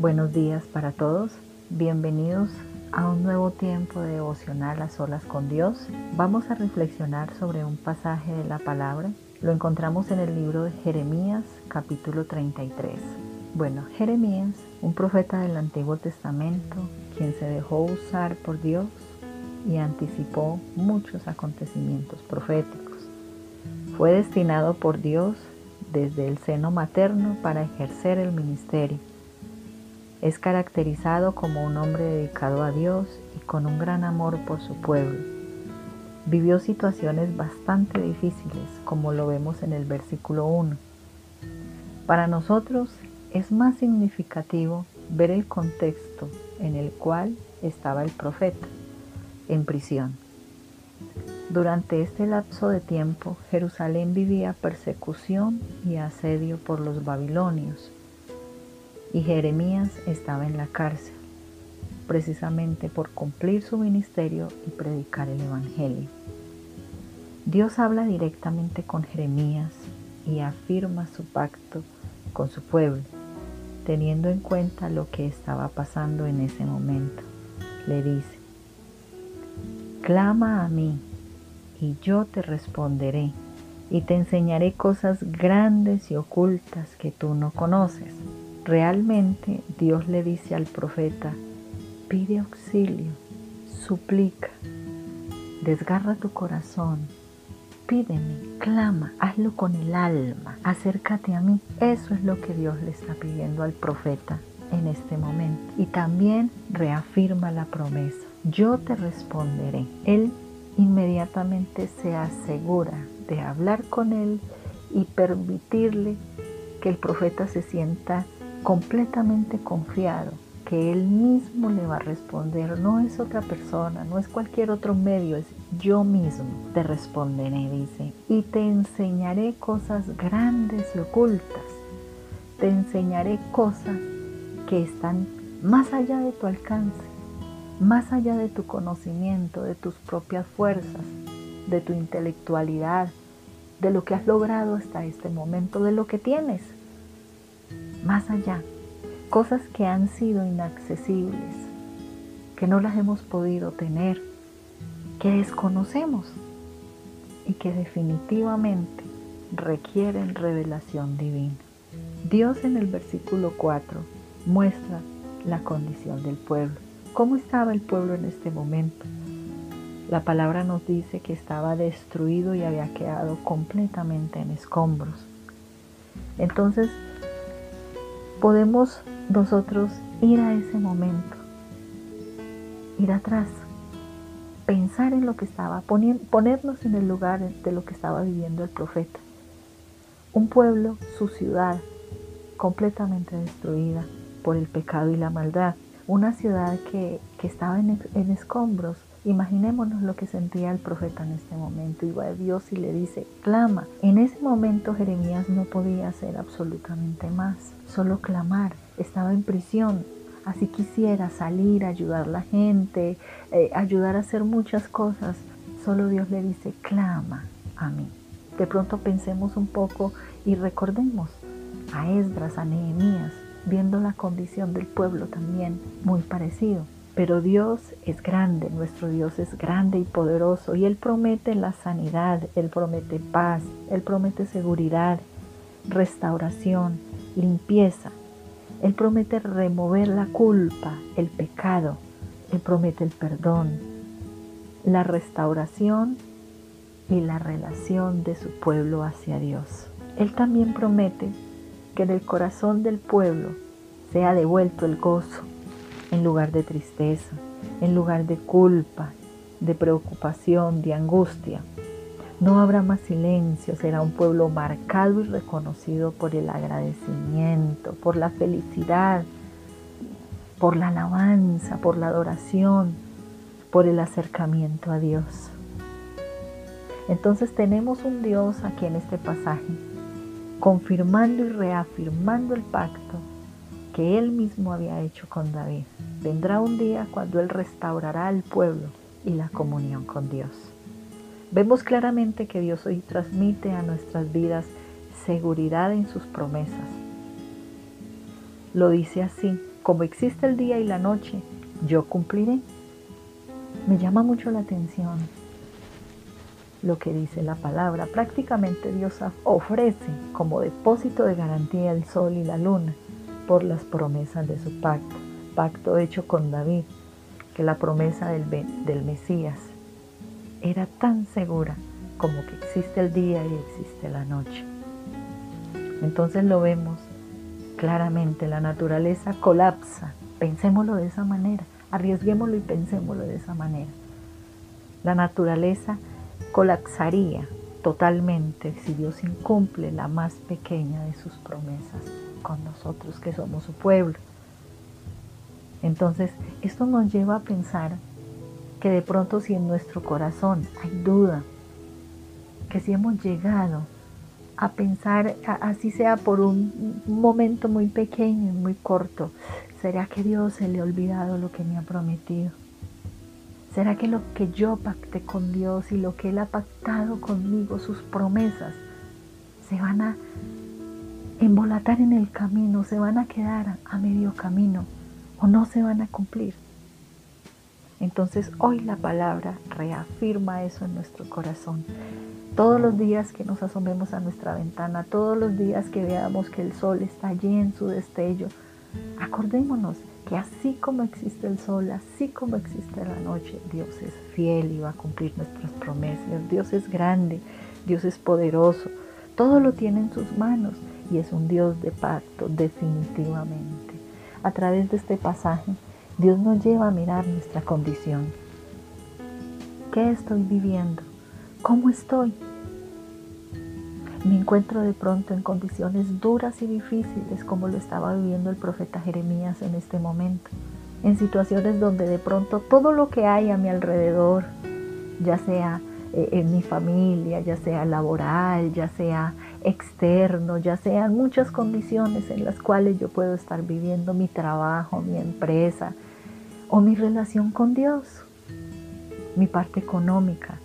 Buenos días para todos. Bienvenidos a un nuevo tiempo de devocional a solas con Dios. Vamos a reflexionar sobre un pasaje de la palabra. Lo encontramos en el libro de Jeremías capítulo 33. Bueno, Jeremías, un profeta del Antiguo Testamento, quien se dejó usar por Dios y anticipó muchos acontecimientos proféticos. Fue destinado por Dios desde el seno materno para ejercer el ministerio es caracterizado como un hombre dedicado a Dios y con un gran amor por su pueblo. Vivió situaciones bastante difíciles, como lo vemos en el versículo 1. Para nosotros es más significativo ver el contexto en el cual estaba el profeta, en prisión. Durante este lapso de tiempo, Jerusalén vivía persecución y asedio por los babilonios y Jeremías estaba en la cárcel, precisamente por cumplir su ministerio y predicar el Evangelio. Dios habla directamente con Jeremías y afirma su pacto con su pueblo, teniendo en cuenta lo que estaba pasando en ese momento. Le dice, clama a mí y yo te responderé y te enseñaré cosas grandes y ocultas que tú no conoces. Realmente Dios le dice al profeta, pide auxilio, suplica, desgarra tu corazón, pídeme, clama, hazlo con el alma, acércate a mí. Eso es lo que Dios le está pidiendo al profeta en este momento. Y también reafirma la promesa, yo te responderé. Él inmediatamente se asegura de hablar con él y permitirle que el profeta se sienta completamente confiado que Él mismo le va a responder, no es otra persona, no es cualquier otro medio, es yo mismo te responderé, dice, y te enseñaré cosas grandes y ocultas, te enseñaré cosas que están más allá de tu alcance, más allá de tu conocimiento, de tus propias fuerzas, de tu intelectualidad, de lo que has logrado hasta este momento, de lo que tienes más allá, cosas que han sido inaccesibles, que no las hemos podido tener, que desconocemos y que definitivamente requieren revelación divina. Dios en el versículo 4 muestra la condición del pueblo. ¿Cómo estaba el pueblo en este momento? La palabra nos dice que estaba destruido y había quedado completamente en escombros. Entonces podemos nosotros ir a ese momento, ir atrás, pensar en lo que estaba, ponernos en el lugar de lo que estaba viviendo el profeta. Un pueblo, su ciudad, completamente destruida por el pecado y la maldad. Una ciudad que, estaba en, en escombros, Imaginémonos lo que sentía el profeta en este momento. Va a Dios y le dice, clama. En ese momento Jeremías no podía hacer absolutamente más, solo clamar. Estaba en prisión, así quisiera salir, ayudar a la gente, eh, ayudar a hacer muchas cosas. Solo Dios le dice, clama a mí. De pronto pensemos un poco y recordemos a Esdras, a Nehemías, viendo la condición del pueblo también muy parecido. Pero Dios es grande, nuestro Dios es grande y poderoso y Él promete la sanidad, Él promete paz, Él promete seguridad, restauración, limpieza. Él promete remover la culpa, el pecado. Él promete el perdón, la restauración y la relación de su pueblo hacia Dios. Él también promete que en el corazón del pueblo sea devuelto el gozo, en lugar de tristeza, en lugar de culpa, de preocupación, de angustia. No habrá más silencio, será un pueblo marcado y reconocido por el agradecimiento, por la felicidad, por la alabanza, por la adoración, por el acercamiento a Dios. Entonces tenemos un Dios aquí en este pasaje, confirmando y reafirmando el pacto que él mismo había hecho con David. Vendrá un día cuando él restaurará al pueblo y la comunión con Dios. Vemos claramente que Dios hoy transmite a nuestras vidas seguridad en sus promesas. Lo dice así como existe el día y la noche, yo cumpliré. Me llama mucho la atención lo que dice la palabra. Prácticamente Dios ofrece como depósito de garantía el sol y la luna por las promesas de su pacto, pacto hecho con David, que la promesa del, Mesías era tan segura como que existe el día y existe la noche. Entonces lo vemos claramente, la naturaleza colapsa. Pensémoslo de esa manera, arriesguémoslo y pensémoslo de esa manera. La naturaleza colapsaría totalmente si Dios incumple la más pequeña de sus promesas con nosotros que somos su pueblo. Entonces, esto nos lleva a pensar que de pronto si en nuestro corazón hay duda, que si hemos llegado a pensar, así sea por un momento muy pequeño y muy corto, ¿será que Dios se le ha olvidado lo que me ha prometido? ¿Será que lo que yo pacté con Dios y lo que Él ha pactado conmigo, sus promesas, se van a embolatar en el camino, se van a quedar a medio camino o no se van a cumplir? Entonces hoy la palabra reafirma eso en nuestro corazón. Todos los días que nos asomemos a nuestra ventana, todos los días que veamos que el sol está allí en su destello, acordémonos que así como existe el sol, así como existe la noche, Dios es fiel y va a cumplir nuestras promesas. Dios es grande, Dios es poderoso, todo lo tiene en sus manos y es un Dios de pacto definitivamente. A través de este pasaje, Dios nos lleva a mirar nuestra condición. ¿Qué estoy viviendo? ¿Cómo estoy? Me encuentro de pronto en condiciones duras y difíciles como lo estaba viviendo el profeta Jeremías en este momento. En situaciones donde de pronto todo lo que hay a mi alrededor, ya sea eh, en mi familia, ya sea laboral, ya sea externo, ya sean muchas condiciones en las cuales yo puedo estar viviendo mi trabajo, mi empresa o mi relación con Dios, mi parte económica,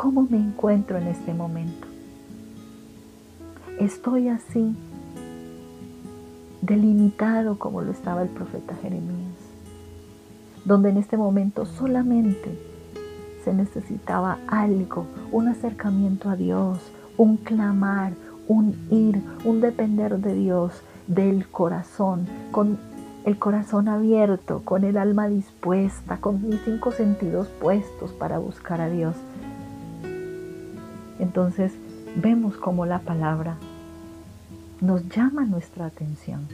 ¿Cómo me encuentro en este momento? Estoy así, delimitado como lo estaba el profeta Jeremías, donde en este momento solamente se necesitaba algo, un acercamiento a Dios, un clamar, un ir, un depender de Dios, del corazón, con el corazón abierto, con el alma dispuesta, con mis cinco sentidos puestos para buscar a Dios. Entonces vemos cómo la palabra nos llama nuestra atención,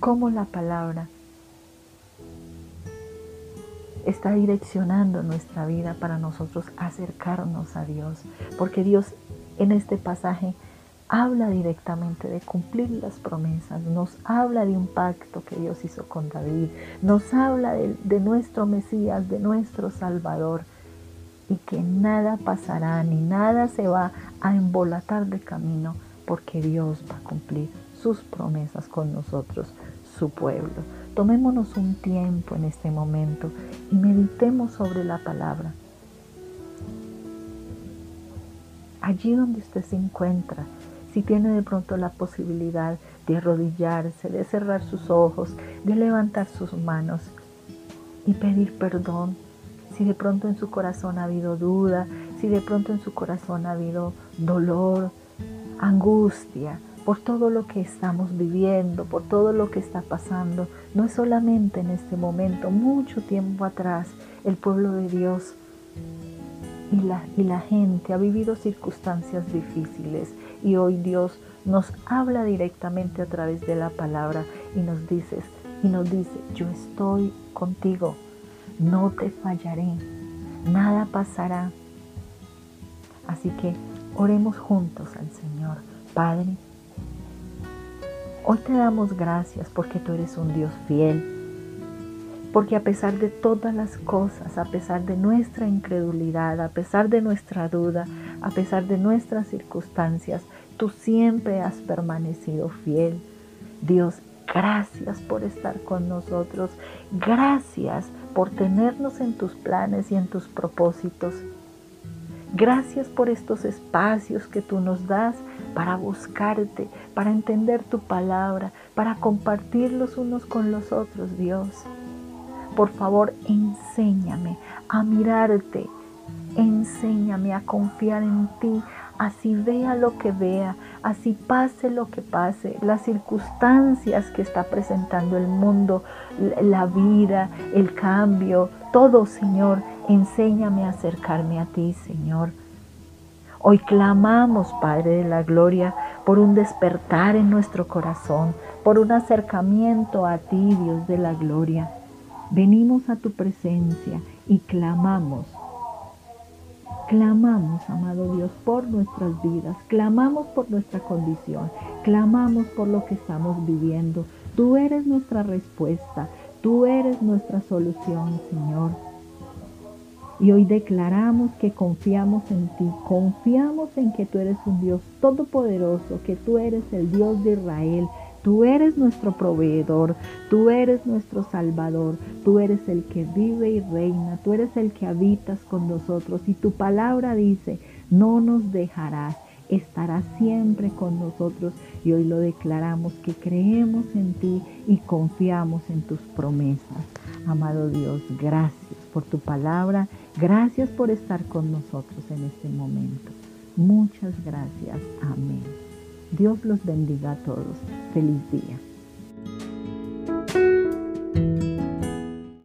cómo la palabra está direccionando nuestra vida para nosotros acercarnos a Dios, porque Dios en este pasaje habla directamente de cumplir las promesas, nos habla de un pacto que Dios hizo con David, nos habla de, nuestro Mesías, de nuestro Salvador, y que nada pasará ni nada se va a embolatar de camino porque Dios va a cumplir sus promesas con nosotros, su pueblo. Tomémonos un tiempo en este momento y meditemos sobre la palabra. Allí donde usted se encuentra, si tiene de pronto la posibilidad de arrodillarse, de cerrar sus ojos, de levantar sus manos y pedir perdón. Si de pronto en su corazón ha habido duda, si de pronto en su corazón ha habido dolor, angustia, por todo lo que estamos viviendo, por todo lo que está pasando, no es solamente en este momento, mucho tiempo atrás, el pueblo de Dios y la, gente ha vivido circunstancias difíciles y hoy Dios nos habla directamente a través de la palabra y nos y nos dice, yo estoy contigo, no te fallaré, nada pasará. Así que oremos juntos al Señor. Padre, hoy te damos gracias porque tú eres un Dios fiel, porque a pesar de todas las cosas, a pesar de nuestra incredulidad, a pesar de nuestra duda, a pesar de nuestras circunstancias, tú siempre has permanecido fiel. Dios, gracias por estar con nosotros. Gracias por tenernos en tus planes y en tus propósitos. Gracias por estos espacios que tú nos das para buscarte, para entender tu palabra, para compartir los unos con los otros, Dios. Por favor, enséñame a mirarte, enséñame a confiar en ti, así vea lo que vea, así pase lo que pase, las circunstancias que está presentando el mundo, la vida, el cambio, todo, Señor, enséñame a acercarme a ti, Señor. Hoy clamamos, Padre de la Gloria, por un despertar en nuestro corazón, por un acercamiento a ti, Dios de la Gloria. Venimos a tu presencia y clamamos. Clamamos, amado Dios, por nuestras vidas, clamamos por nuestra condición, clamamos por lo que estamos viviendo. Tú eres nuestra respuesta, tú eres nuestra solución, Señor. Y hoy declaramos que confiamos en ti, confiamos en que tú eres un Dios todopoderoso, que tú eres el Dios de Israel, Tú eres nuestro proveedor, tú eres nuestro salvador, tú eres el que vive y reina, tú eres el que habitas con nosotros y tu palabra dice, no nos dejarás, estarás siempre con nosotros y hoy lo declaramos que creemos en ti y confiamos en tus promesas. Amado Dios, gracias por tu palabra, gracias por estar con nosotros en este momento. Muchas gracias. Amén. Dios los bendiga a todos. Feliz día.